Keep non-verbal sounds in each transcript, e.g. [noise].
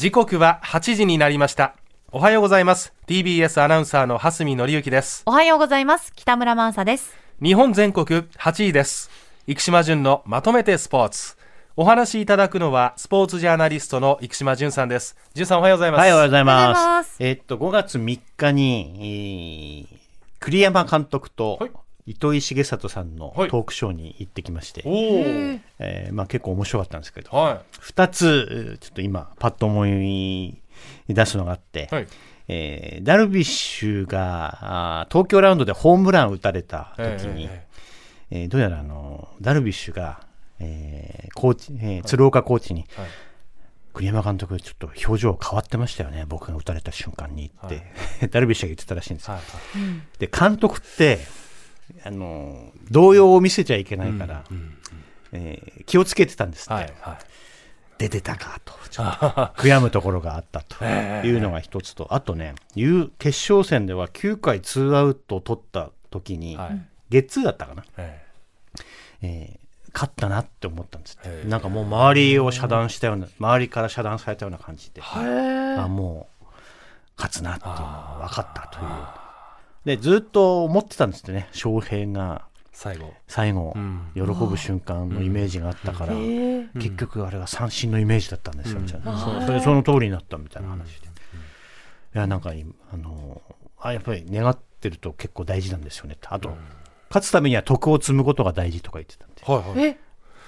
時刻は8時になりました。おはようございます。TBS アナウンサーの蓮見紀之です。おはようございます。北村真麻です。日本全国8位です。生島淳のまとめてスポーツ。お話しいただくのはスポーツジャーナリストの生島淳さんです。淳さんおはようございます。はい、おはようございま。す。えっと、5月3日に、えー栗山監督とはい糸井重里さんのはい。トークショーに行ってきまして、おおえーまあ、結構面白かったんですけど、は2つ、えーちょっと今、パッと思い出すのがあって、いはい。えーダルビッシュがあー東京ラウンドでホームラン打たれた時に、ええーどうやらあのダルビッシュが、えーコーチえー鶴岡コーチに、はい。栗山監督、ちょっと表情変わってましたよね、僕が打たれた瞬間にって、[laughs] ダルビッシュが言ってたらしいんですよ。はい。で、監督って、あの動揺を見せちゃいけないから、えー気をつけてたんですって、はいはい。出てたかと、ちょっと悔やむところがあったというのが一つと、あとね、いう決勝戦では9回ツーアウトを取った時に、はい。ゲッツーだったかな。ええ。ー勝ったなって思ったんですって。なんかもう周りを遮断したような周りから遮断されたような感じで、あもう勝つなっていうのが分かったというでずっと思ってたんですってね。翔平が。最後。最後、ん。喜ぶ瞬間のイメージがあったから、結局あれが三振のイメージだったんですよ、みたいなそうそれその通りになったみたいな話で、いやなんか今あのあやっぱり願ってると結構大事なんですよね。あと、勝つためには徳を積むことが大事とか言ってたんで。はいはい。え？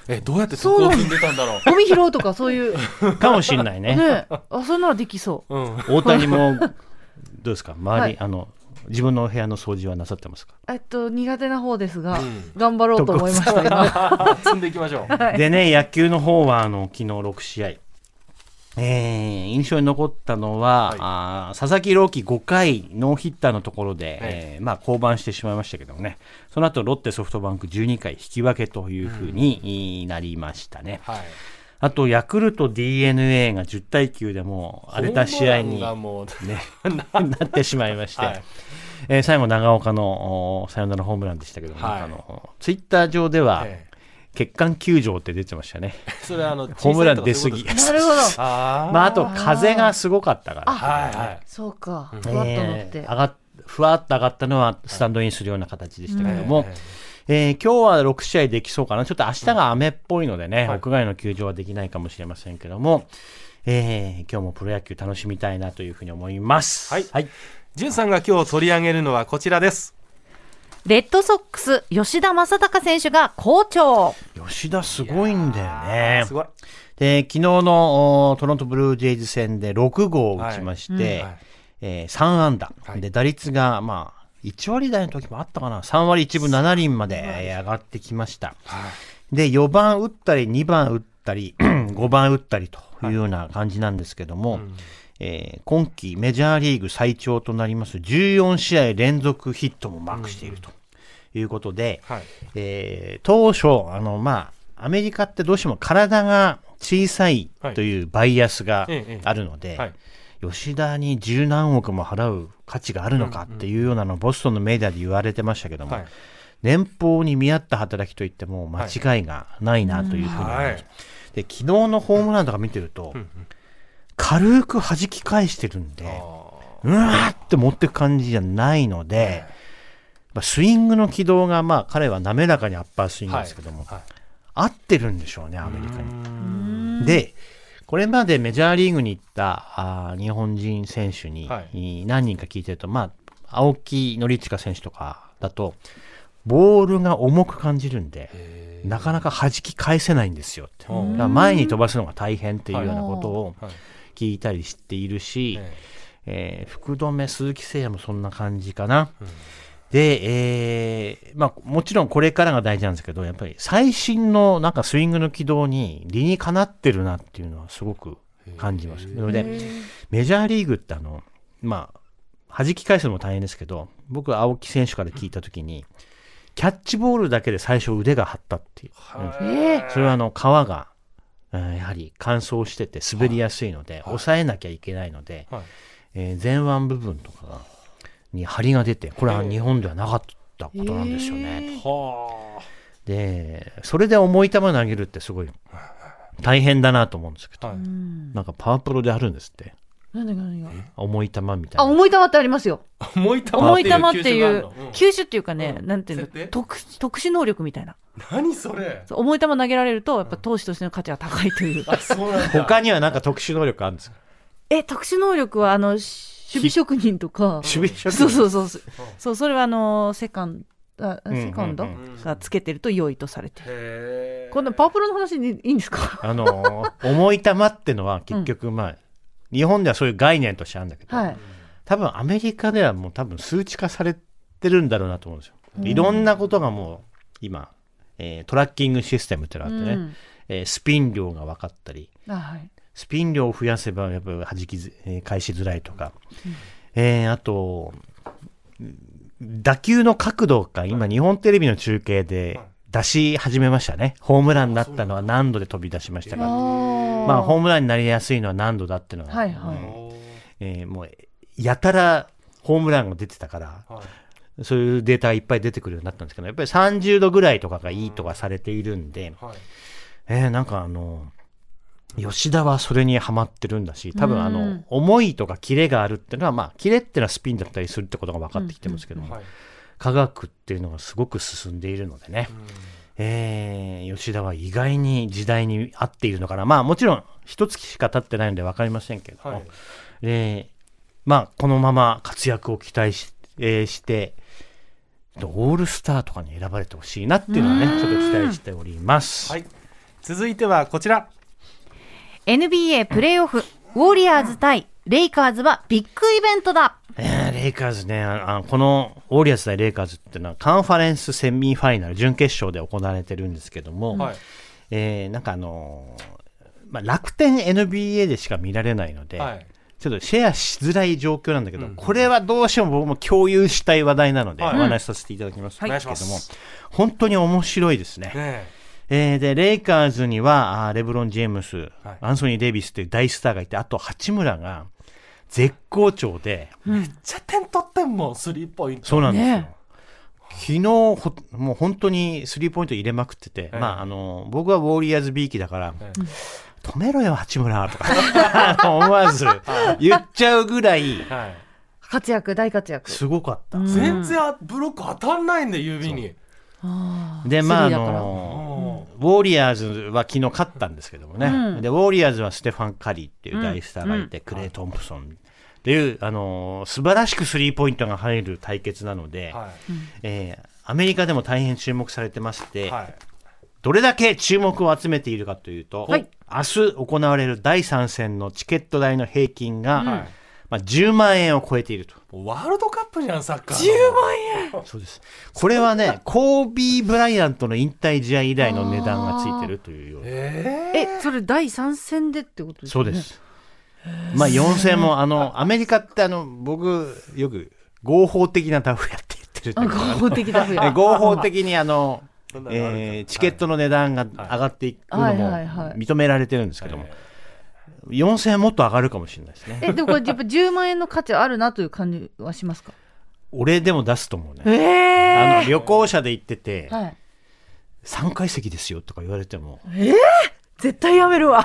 えどうやって得を踏んでたんだろう。ゴミ拾うとかそういう。[laughs] かもしんないね。ね。あそれならできそうん。大谷もどうですか？周り、はい。あの自分のお部屋の掃除はなさってますか？うえっと苦手な方ですが、うん。頑張ろうと思いました今。積んでいきましょう。でね野球の方はあの昨日6試合。えー印象に残ったのは、はい。あー佐々木朗希5回ノーヒッターのところで、はい。えーまあ、降板してしまいましたけどもね。その後ロッテソフトバンク12回引き分けというふうになりましたね、はいあとヤクルト d n a が10対9でもう荒れた試合に、ね、[laughs] なってしまいまして、はい。えー最後、長岡のおサヨナラホームランでしたけども、はい。あのツイッター上では、え血管球場って出てましたね、え [laughs] それはあの [laughs] ホームラン出過ぎ。なるほど。あーまあ、あと風がすごかったから、はいはい。そうか。えふわっと乗って、ー上がっふわっと上がったのはスタンドインするような形でしたけども、ええー今日は6試合できそうかな、ちょっと明日が雨っぽいのでね、はい。屋外の球場はできないかもしれませんけども、えー今日もプロ野球楽しみたいなというふうに思います。はい。はい。じゅんさんが今日取り上げるのはこちらです。レッドソックス吉田正尚選手が好調。吉田すごいんだよね。す。ごい。で昨日のおトロントブルージェイズ戦で6号を打ちまして、はい。うんはい。えー3安打、はい。で打率がまあ1割台の時もあったかな。3割1分7厘までえー上がってきました。で4番打ったり2番打ったり [clears throat] 5番打ったりというような感じなんですけども、えー今季メジャーリーグ最長となります14試合連続ヒットもマークしているということで、はい。えー当初あの、まあ、アメリカってどうしても体が小さいというバイアスがええええ。あるので、はい吉田に十何億も払う価値があるのかっていうようなのをボストンのメディアで言われてましたけども、はい。年俸に見合った働きといっても間違いがないなというふうに思います。はい。で昨日のホームランとか見てると、軽く弾き返してるんで、うわーって持ってく感じじゃないので、まあスイングの軌道が、まあ、彼は滑らかにアッパースイングですけども、はい。合ってるんでしょうね、アメリカに。で、これまでメジャーリーグに行ったあー日本人選手に、はい。何人か聞いてると、まあ、青木宣親選手とかだと、ボールが重く感じるんで、なかなか弾き返せないんですよって。だから前に飛ばすのが大変っていうようなことをはい。聞いたりしているし、ええ。ー福留、鈴木誠也もそんな感じかな。で、えーまあ、もちろんこれからが大事なんですけど、やっぱり最新のなんかスイングの軌道に理にかなってるなっていうのはすごく感じます。なので、メジャーリーグってあの、まあ、弾き返すのも大変ですけど、僕は青木選手から聞いたときに、キャッチボールだけで最初腕が張ったっていう。えそれはあの皮が、うんやはり乾燥してて滑りやすいので、抑えなきゃいけないので、前腕部分とかがに張りが出て、これは日本ではなかったことなんですよね。はで、それで重い球投げるってすごい大変だなと思うんですけど、はい。なんかパワープロであるんですって。何が何が？重い玉みたあ、いな。重い玉ってありますよ。重い玉重い玉っていう球種っていうかね、うん。なんていうの？特特殊能力みたいな。何それ？重い球投げられるとやっぱ投手としての価値が高いという。あそうなんだ。他にはなんか特殊能力あるんですか？え特殊能力はあの守備職人とか。守備職そうそうそうそう。そうそれはあのセカンあうんうんうん。セカンドがつけてると良いとされてこんなパワープロの話でいいんですか？あのー重い玉ってのは結局まあ、日本ではそういう概念としてあるんだけど、はい。多分アメリカではもう多分数値化されてるんだろうなと思うんですよ。いろんなことがもう今、えートラッキングシステムってのがあってね、うん。えースピン量が分かったり、あはいスピン量を増やせばやっぱり弾きず、えー返しづらいとか、えーあと、打球の角度が今日本テレビの中継で出し始めましたね。ホームランになったのは何度で飛び出しましたか。まあホームランになりやすいのは何度だっていうのが、はいはい。えーもうやたらホームランが出てたから、はい。そういうデータがいっぱい出てくるようになったんですけど、やっぱり30度ぐらいとかがいいとかされているんで、はい。えーなんかあの、吉田はそれにはまってるんだし、多分あの、うん重いとかキレがあるっていうのは、まあ、キレっていうのはスピンだったりするってことが分かってきてますけども、はい科学っていうのがすごく進んでいるのでね、えー吉田は意外に時代に合っているのかな。まあもちろん、一月しか経ってないので分かりませんけれども、はい。でまあ、このまま活躍を期待し,、えーして、オールスターとかに選ばれてほしいなっていうのはね、ちょっと期待しております。はい。続いてはこちら NBA プレーオフウォリアーズ対レイカーズはビッグイベントだ。えーレイカーズね、ああこのウォリアーズ対レイカーズっていうのはカンファレンスセミファイナル、準決勝で行われてるんですけども、はい。えーなんかあのーまあ、楽天 NBA でしか見られないので、はい。ちょっとシェアしづらい状況なんだけど、うん。これはどうしても僕も共有したい話題なので、はい。お話しさせていただきます。けども、します本当に面白いですね。ねえーで、レイカーズには、あーレブロン・ジェームス、はい。アンソニー・デイビスっていう大スターがいて、あと八村が絶好調で、めっちゃ点取ってんもんスリーポイント。そうなんですよ。ね。昨日ほ、もう本当にスリーポイント入れまくってて、えまあ、あの、僕はウォリアーズ B 期だから、え止めろよ、八村とか、[laughs] 思わず言っちゃうぐらい、はい。活躍大活躍。すごかった。うん。全然あブロック当たんないんで指に。で、まあ、あの、ウォリアーズは昨日勝ったんですけどもね、うん。で、ウォリアーズはステファン・カリーっていう大スターがいて、うん。クレイ・トンプソンっていう、あのー素晴らしくスリーポイントが入る対決なので、はえーアメリカでも大変注目されてまして、いはい。どれだけ注目を集めているかというと、はい。明日行われる第3戦のチケット代の平均が、はいまあ、10万円を超えていると。ワールドカップじゃんサッカー10万 [laughs] そうです。これはね、コービー・ブライアントの引退試合以来の値段がついてるというような。ええそれ第三戦でってことですよね？そうです。まあ4戦も、[laughs] あの、アメリカってあの、僕、よく合法的なダフやって言ってる合法的だふえや。合法的にあの、えーチケットの値段が上がっていくのはいもはいはい。認められてるんですけども、4000円もっと上がるかもしれないですね。えでもこれやっぱ10万円の価値あるなという感じはしますか？俺でも出すと思うね。えあの旅行者で行ってて、はい3階席ですよとか言われても、絶対やめるわ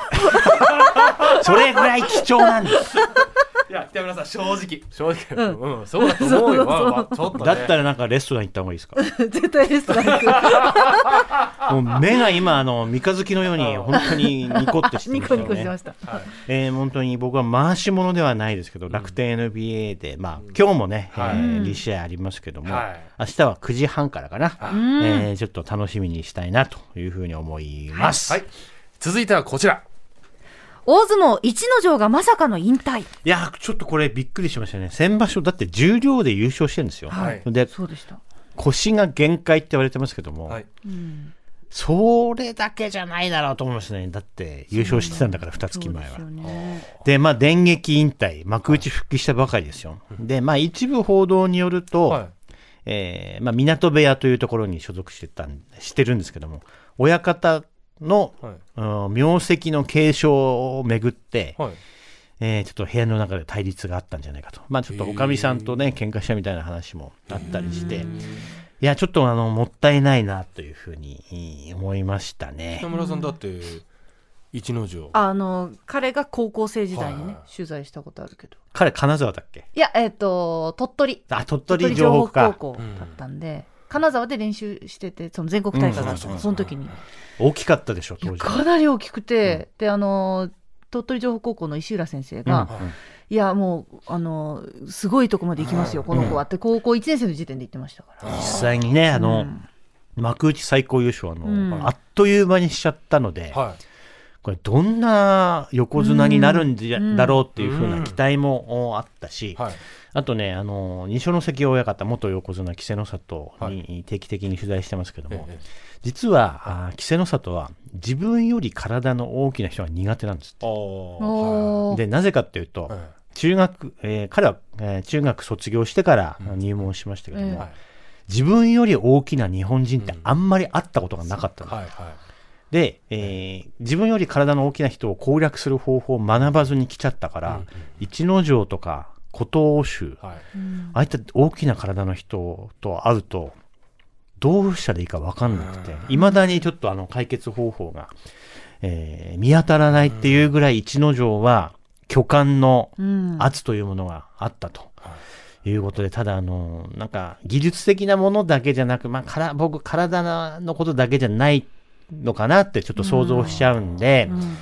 [laughs] それぐらい貴重なんです。いや北村さん正直。正直。うん、そうだと思うよ、まあまあちょっと、ね、だったらなんかレストラン行った方がいいですか？絶対レストラン行く。[laughs] もう目が今、あの、三日月のように本当にニコってしてニま。コニコしてました。はい。えー本当に僕は回し物ではないですけど、楽天 NBA で、まあ、今日もね、えはい。ー2試合ありますけども、はい。明日は9時半からかな、うんえーちょっと楽しみにしたいなというふうに思います。はい。続いてはこちら大相撲一の城がまさかの引退。いやー、ちょっとこれびっくりしましたね。先場所、だって重量で優勝してるんですよ。はい。で、そうでした。腰が限界って言われてますけども、はい。それだけじゃないだろうと思いますね。だって優勝してたんだから、2月前は。でね。で、まあ、電撃引退、幕内復帰したばかりですよ。で、まあ、一部報道によると、はい。えーまあ、港部屋というところに所属してたん、してるんですけども、親方の、はい。うん名跡の継承をめぐって、はい。えーちょっと部屋の中で対立があったんじゃないかと。まあ、ちょっとおかみさんとね、喧嘩したみたいな話もあったりして、いや、ちょっとあの、もったいないなというふうに思いましたね。北。村さんだって一之丞。あの彼が高校生時代にね、取材したことあるけど。彼、金沢だっけ？いやえっ、と鳥取。あ、鳥鳥取情報高か。校だったんで、金沢で練習しててその全国大会があったの、うんその時に。大きかったでしょ、当時。かなり大きくて、であの鳥取情報高校の石浦先生が、うん。いやもうあのすごいとこまで行きますよ、この子は。って高校1年生の時点で言ってましたから。実際にね、あの、うん。幕内最高優勝あの、うん。あっという間にしちゃったので、はこれどんな横綱になるんじゃ、うんだろうっていうふううなん期待もおあったし、いはい。あとね、あの、二所ノ関親方、元横綱、稀勢の里に定期的に取材してますけども、ええ実は、あ稀勢の里は自分より体の大きな人が苦手なんですって。おーおー。で、なぜかっていうと、はい中学、えー彼は、えー中学卒業してから入門しましたけども、ええ。はい自分より大きな日本人ってあんまり会ったことがなかったの、はいはいで、えー自分より体の大きな人を攻略する方法を学ばずに来ちゃったから、うんうん。一之丞とか琴欧州、はい。うんああいった大きな体の人と会うと、どうしたらいいか分かんなくて、いまだにちょっとあの解決方法が、えー見当たらないっていうぐらい一之丞は巨漢のうん。圧というものがあったと。いうことで、ただ、あの、なんか、技術的なものだけじゃなく、まあ、から、僕、体のことだけじゃないのかなってちょっと想像しちゃうんで、うん。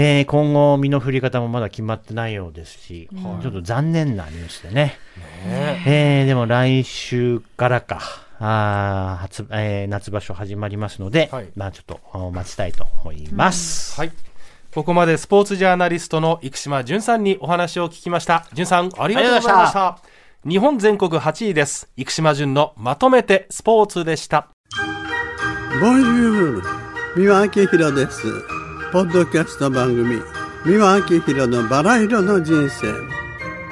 えー今後、身の振り方もまだ決まってないようですし、はい。ちょっと残念なニュースでね。ねえ。ーでも来週からか、あー初えー夏場所始まりますので、はい。まあちょっとお待ちたいと思います。はい。ここまでスポーツジャーナリストの生島淳さんにお話を聞きました。淳さんありがとうございました。日本全国8位です。生島淳のまとめてスポーツでした。ボンジュール三輪明宏です。ポッドキャスト番組三輪明宏のバラ色の人生。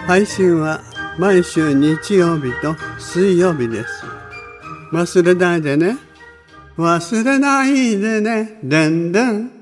配信は毎週日曜日と水曜日です。忘れないでね。忘れないでね。でんでん。